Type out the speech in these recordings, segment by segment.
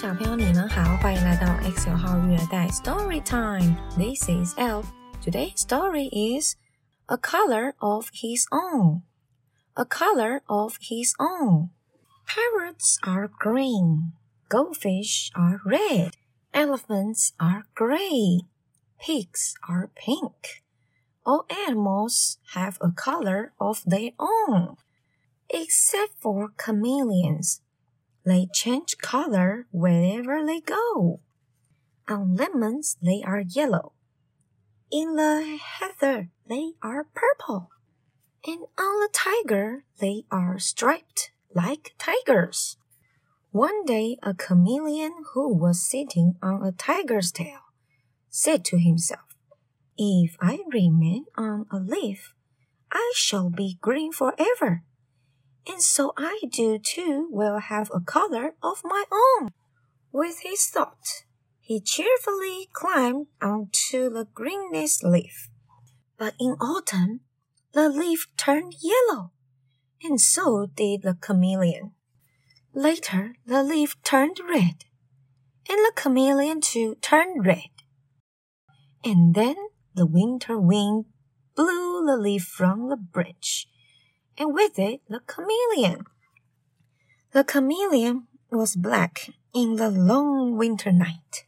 小朋友，你们好，欢迎来到 X 九号育儿袋 Story Time. This is Elf. Today's story is A Color of His Own. A Color of His Own. Parrots are green. Goldfish are red. Elephants are gray. Pigs are pink. All animals have a color of their own, except for chameleons. they change color wherever they go. On lemons, they are yellow. In the heather, they are purple. And on the tiger, they are striped like tigers. One day, a chameleon who was sitting on a tiger's tail said to himself, If I remain on a leaf, I shall be green forever and so I do too will have a color of my own. With his thought, he cheerfully climbed onto the greenest leaf. But in autumn, the leaf turned yellow, and so did the chameleon. Later, the leaf turned red, and the chameleon too turned red. And then the winter wind blew the leaf from the branch and with it the chameleon. The chameleon was black in the long winter night.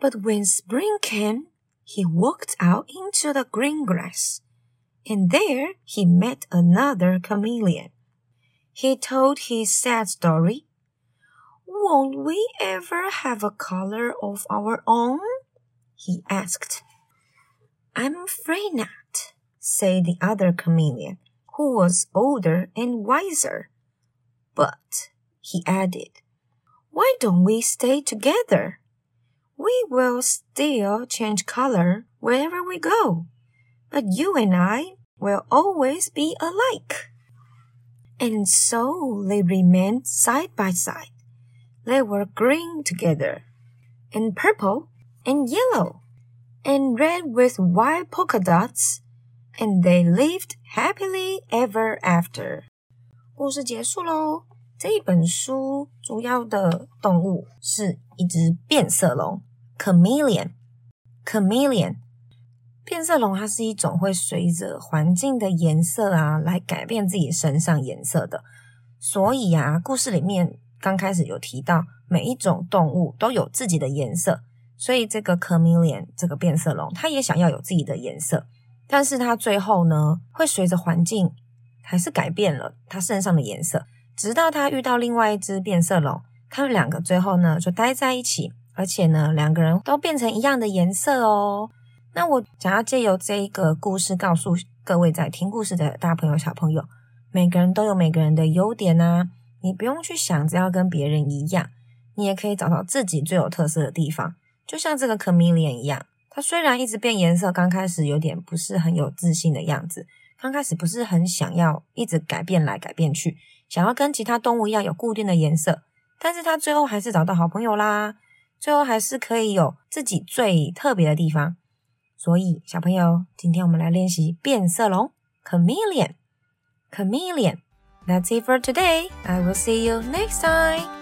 But when spring came, he walked out into the green grass, and there he met another chameleon. He told his sad story. Won't we ever have a color of our own? he asked. I'm afraid not, said the other chameleon who was older and wiser. But, he added, why don't we stay together? We will still change color wherever we go, but you and I will always be alike. And so they remained side by side. They were green together, and purple, and yellow, and red with white polka dots and they lived happily ever after. 故事结束喽。这一本书主要的动物是一只变色龙 （chameleon）。chameleon 变色龙它是一种会随着环境的颜色啊来改变自己身上颜色的。所以啊，故事里面刚开始有提到，每一种动物都有自己的颜色。所以这个 chameleon 这个变色龙，它也想要有自己的颜色。但是它最后呢，会随着环境还是改变了它身上的颜色，直到它遇到另外一只变色龙，他们两个最后呢就待在一起，而且呢两个人都变成一样的颜色哦。那我想要借由这一个故事告诉各位在听故事的大朋友小朋友，每个人都有每个人的优点啊，你不用去想着要跟别人一样，你也可以找到自己最有特色的地方，就像这个 chameleon 一样。它虽然一直变颜色，刚开始有点不是很有自信的样子，刚开始不是很想要一直改变来改变去，想要跟其他动物一样有固定的颜色，但是它最后还是找到好朋友啦，最后还是可以有自己最特别的地方。所以小朋友，今天我们来练习变色龙 （chameleon）。chameleon。That's it for today. I will see you next time.